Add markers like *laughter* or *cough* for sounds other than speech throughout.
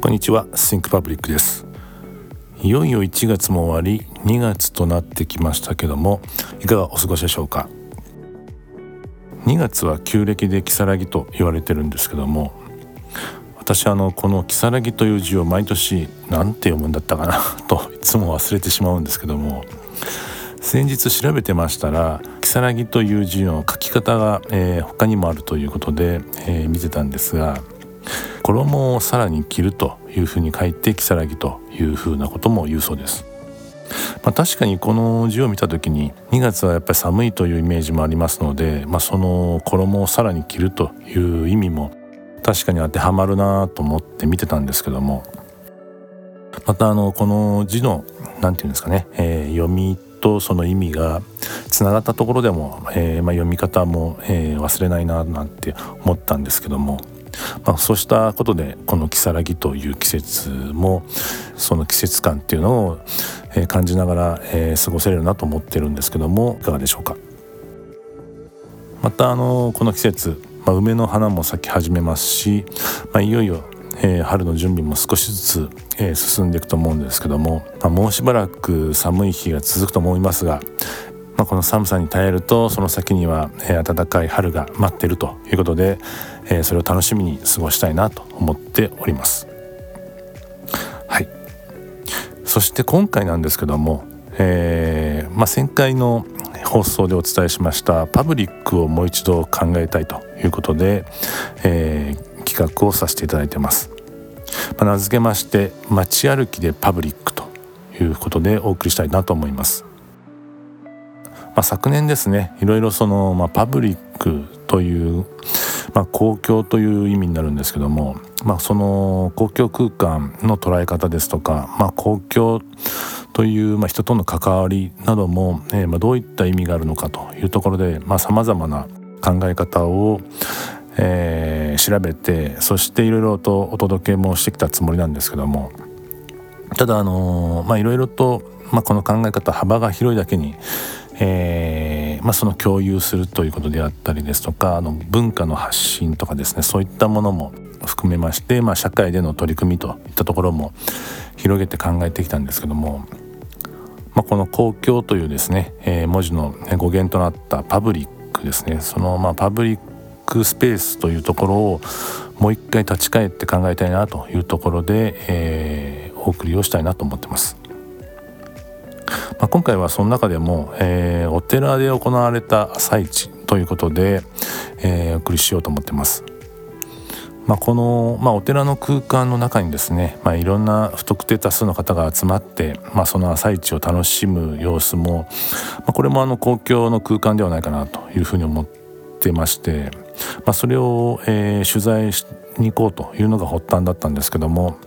こんにちは。Think Public です。いよいよ1月も終わり。2月となってきましたけどもいかがお過ごしでしょうか？2月は旧暦で如月と言われてるんですけども私あのこの如月という字を毎年何て読むんだったかな *laughs* といつも忘れてしまうんですけども先日調べてましたら如月という字の書き方が、えー、他にもあるということで、えー、見てたんですが衣をさらに着るというふうに書いて如月というふうなことも言うそうです。まあ、確かにこの字を見た時に2月はやっぱり寒いというイメージもありますので、まあ、その衣をさらに着るという意味も確かに当てはまるなと思って見てたんですけどもまたあのこの字の何て言うんですかね、えー、読みとその意味がつながったところでも、えー、まあ、読み方も、えー、忘れないななんて思ったんですけども、まあ、そうしたことでこの如月という季節もその季節感っていうのを、え感じながら、え過ごせるなと思ってるんですけどもいかがでしょうか？またあのこの季節、まあ、梅の花も咲き始めますし、まあ、いよいよえ、春の準備も少しずつ、え、進んでいくと思うんですけども、まあ、もうしばらく寒い日が続くと思いますが、まあ、この寒さに耐えるとその先には、えー、暖かい春が待ってるということで、えそれを楽しみに過ごしたいなと思っております。はい。そして今回なんですけども、えまあ、前回の放送でお伝えしましたパブリックをもう一度考えたいということで、えー、企画をさせていただいてます、まあ、名付けまして街歩きでパブリックということでお送りしたいなと思います、まあ、昨年ですねいろいろその、まあ、パブリックという、まあ、公共という意味になるんですけども、まあ、その公共空間の捉え方ですとか、まあ、公共という、まあ、人との関わりなども、えー、まあどういった意味があるのかというところでさまざ、まな考え方を、えー、調べてそしていろいろとお届けもしてきたつもりなんですけどもただあのまあいろいろと、まあ、この考え方幅が広いだけに、えーまあ、その共有するということであったりですとかあの文化の発信とかですねそういったものも含めまして、まあ、社会での取り組みといったところも広げて考えてきたんですけども、まあ、この公共というですね、えー、文字の語源となったパブリックですねそのまあパブリックスペースというところをもう一回立ち返って考えたいなというところで、えー、お送りをしたいなと思ってます。まあ、今回はその中でも、えー、お寺で行われた朝市ということで、えー、お送りしようと思ってます。まあ、この、まあ、お寺の空間の中にですね、まあ、いろんな不特定多数の方が集まって、まあ、その朝市を楽しむ様子も、まあ、これもあの公共の空間ではないかなというふうに思ってまして、まあ、それを、えー、取材しに行こうというのが発端だったんですけども、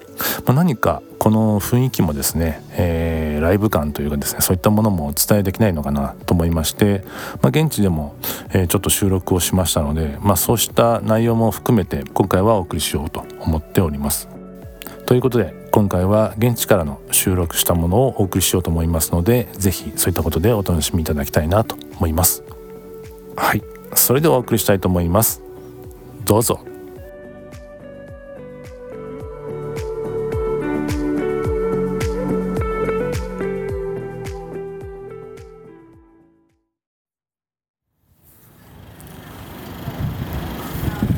まあ、何かこの雰囲気もですね、えー、ライブ感というかですねそういったものもお伝えできないのかなと思いまして、まあ、現地でも、えー、ちょっと収録をしましたので、まあ、そうした内容も含めて今回はお送りしようと思っております。ということで今回は現地からの収録したものをお送りしようと思いますので是非そういったことでお楽しみいただきたいなと思います。はいそれではお送りしたいと思いますどうぞ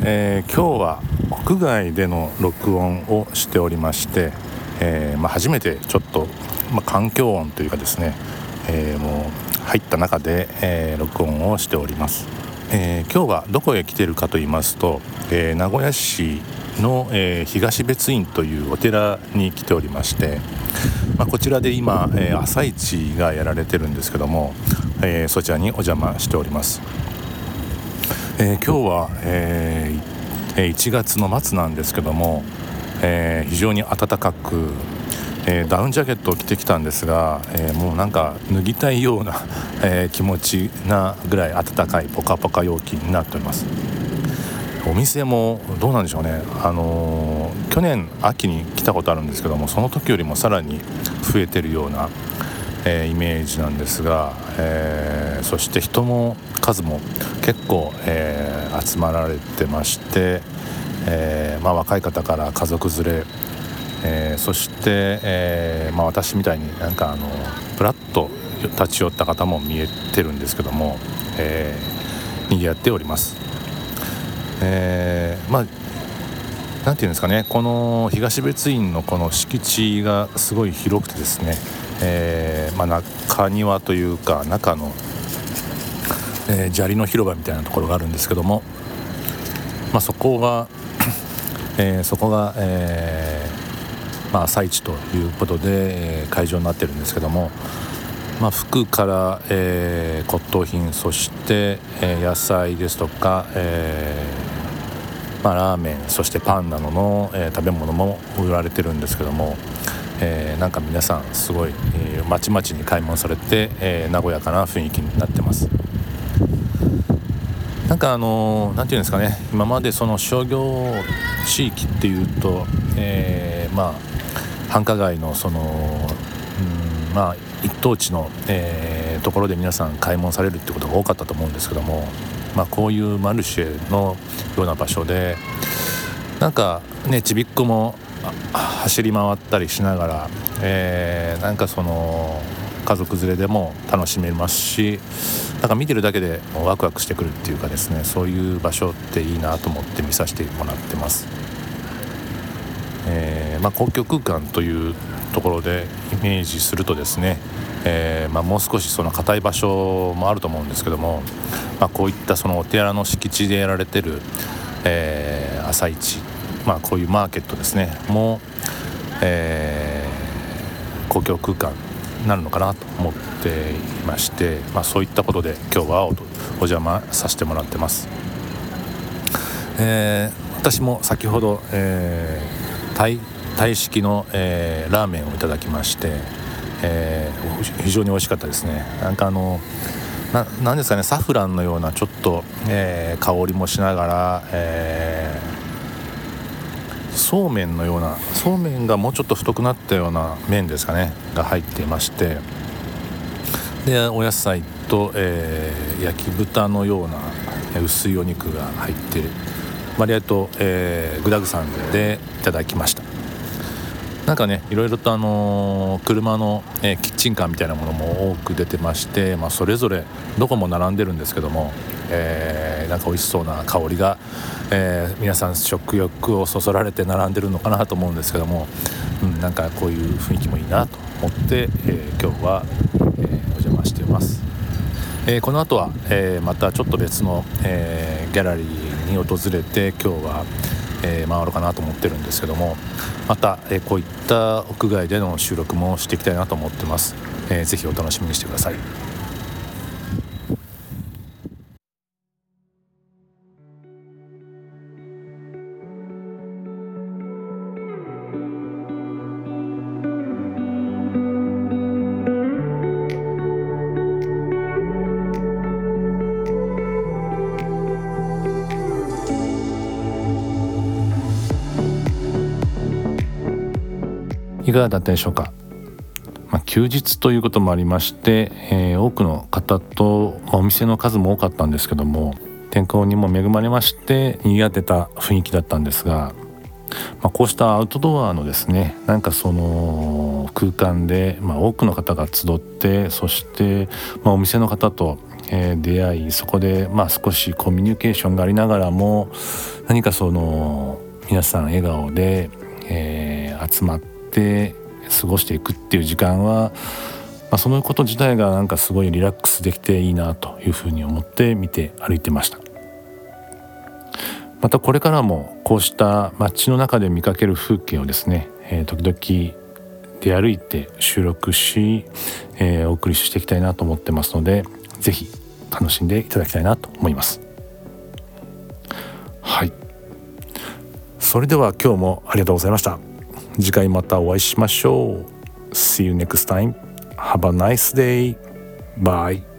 えー、今日は屋外での録音をしておりまして、えーまあ、初めてちょっと、まあ、環境音というかですね、えー、もう入った中で、え、録音をしております。えー、今日はどこへ来てるかと言いますと、え、名古屋市の、え、東別院というお寺に来ておりまして、まあ、こちらで今、え朝市がやられてるんですけども、えそちらにお邪魔しております、え今日は、え1月の末なんですけども、え非常に暖かくえー、ダウンジャケットを着てきたんですが、えー、もうなんか脱ぎたいような、えー、気持ちなぐらい暖かいポカポカ陽気になっております。お店もどうなんでしょうね。あの去年秋に来たことあるんですけどもその時よりもさらに増えてるような、えイメージなんですが、えそして人も数も結構、え集まられてまして、えまあ、若い方から家族連れえ、そして、えまあ、私みたいになんかあのプラッと立ち寄った方も見えてるんですけども、えー、賑わっております。え、まあなていうんですかねこの東別院のこの敷地がすごい広くてですね、えーまあ、中庭というか中の、えー、砂利の広場みたいなところがあるんですけども、まあ、そこが、*coughs* えー、そこが、えーまあ、朝市ということで、え、会場になってるんですけども、ま、服から、えー、骨董品そして、え、野菜ですとか、えま、ラーメンそしてパンなどの、え、食べ物も売られてるんですけども、えー、なんか皆さんすごい、えー、まちまちに買い物されて、えー、和やかな雰囲気になってます。なんかあの何、て言うんですかね。今までその商業地域っていうと、えー、まあ繁華街のその、うん、まあ一等地の、えー、ところで皆さん買い物されるってことが多かったと思うんですけども、まあ、こういうマルシェのような場所でなんかねちびっこも走り回ったりしながら、えー、なんかその家族連れでも楽しめますしなんか見てるだけでワクワクしてくるっていうかですねそういう場所っていいなと思って見させてもらってます。えー、まあ、公共空間というところでイメージするとですね、えー、まあ、もう少しその硬い場所もあると思うんですけども、まあ、こういったそのお寺の敷地でやられてる、えー、朝市、まあ、こういうマーケットですねも、えー、公共空間になるのかなと思っていまして、まあ、そういったことで今日はお邪魔させてもらってます。えー、私も先ほど、えー、タイタイ式の、えー、ラーメンをいただきまして、えー、非常に美味しかったですねなんかあのなですかねサフランのようなちょっと、えー、香りもしながら、え、そうめんのようなそうめんがもうちょっと太くなったような麺ですかねが入っていましてでお野菜と、えー、焼き豚のような薄いお肉が入って割合と、えー、具だくさんでいただきました。なんかねいろいろとあの、車の、え、キッチンカーみたいなものも多く出てまして、まあ、それぞれどこも並んでるんですけども、えー、なんか美味しそうな香りが、えー、皆さん食欲をそそられて並んでるのかなと思うんですけども、うん、なんかこういう雰囲気もいいなと思って、え今日は、えお邪魔してます。えこの後は、えまたちょっと別の、えギャラリーに訪れて今日はえー、回ろうかなと思ってるんですけどもまた、えー、こういった屋外での収録もしていきたいなと思ってます、えー、ぜお楽しみにしてください。がだったでしょうか、まあ、休日ということもありまして、えー、多くの方と、お店の数も多かったんですけども天候にも恵まれまして賑わってた雰囲気だったんですが、まあ、こうしたアウトドアのですねなんかその空間で、まあ、多くの方が集ってそして、ま、お店の方と、え、出会いそこで、まあ、少しコミュニケーションがありながらも何かその皆さん笑顔で、えー、集まって過ごしていくっていう時間は、まあ、そのこと自体がなんかすごいリラックスできていいなというふうに思って見て歩いてました。またこれからもこうした街の中で見かける風景をですね、えー、時々出歩いて収録し、えー、お送りしていきたいなと思ってますので是非楽しんでいただきたいなと思います。はい。それでは今日もありがとうございました。次回またお会いしましょう See you next time Have a nice day Bye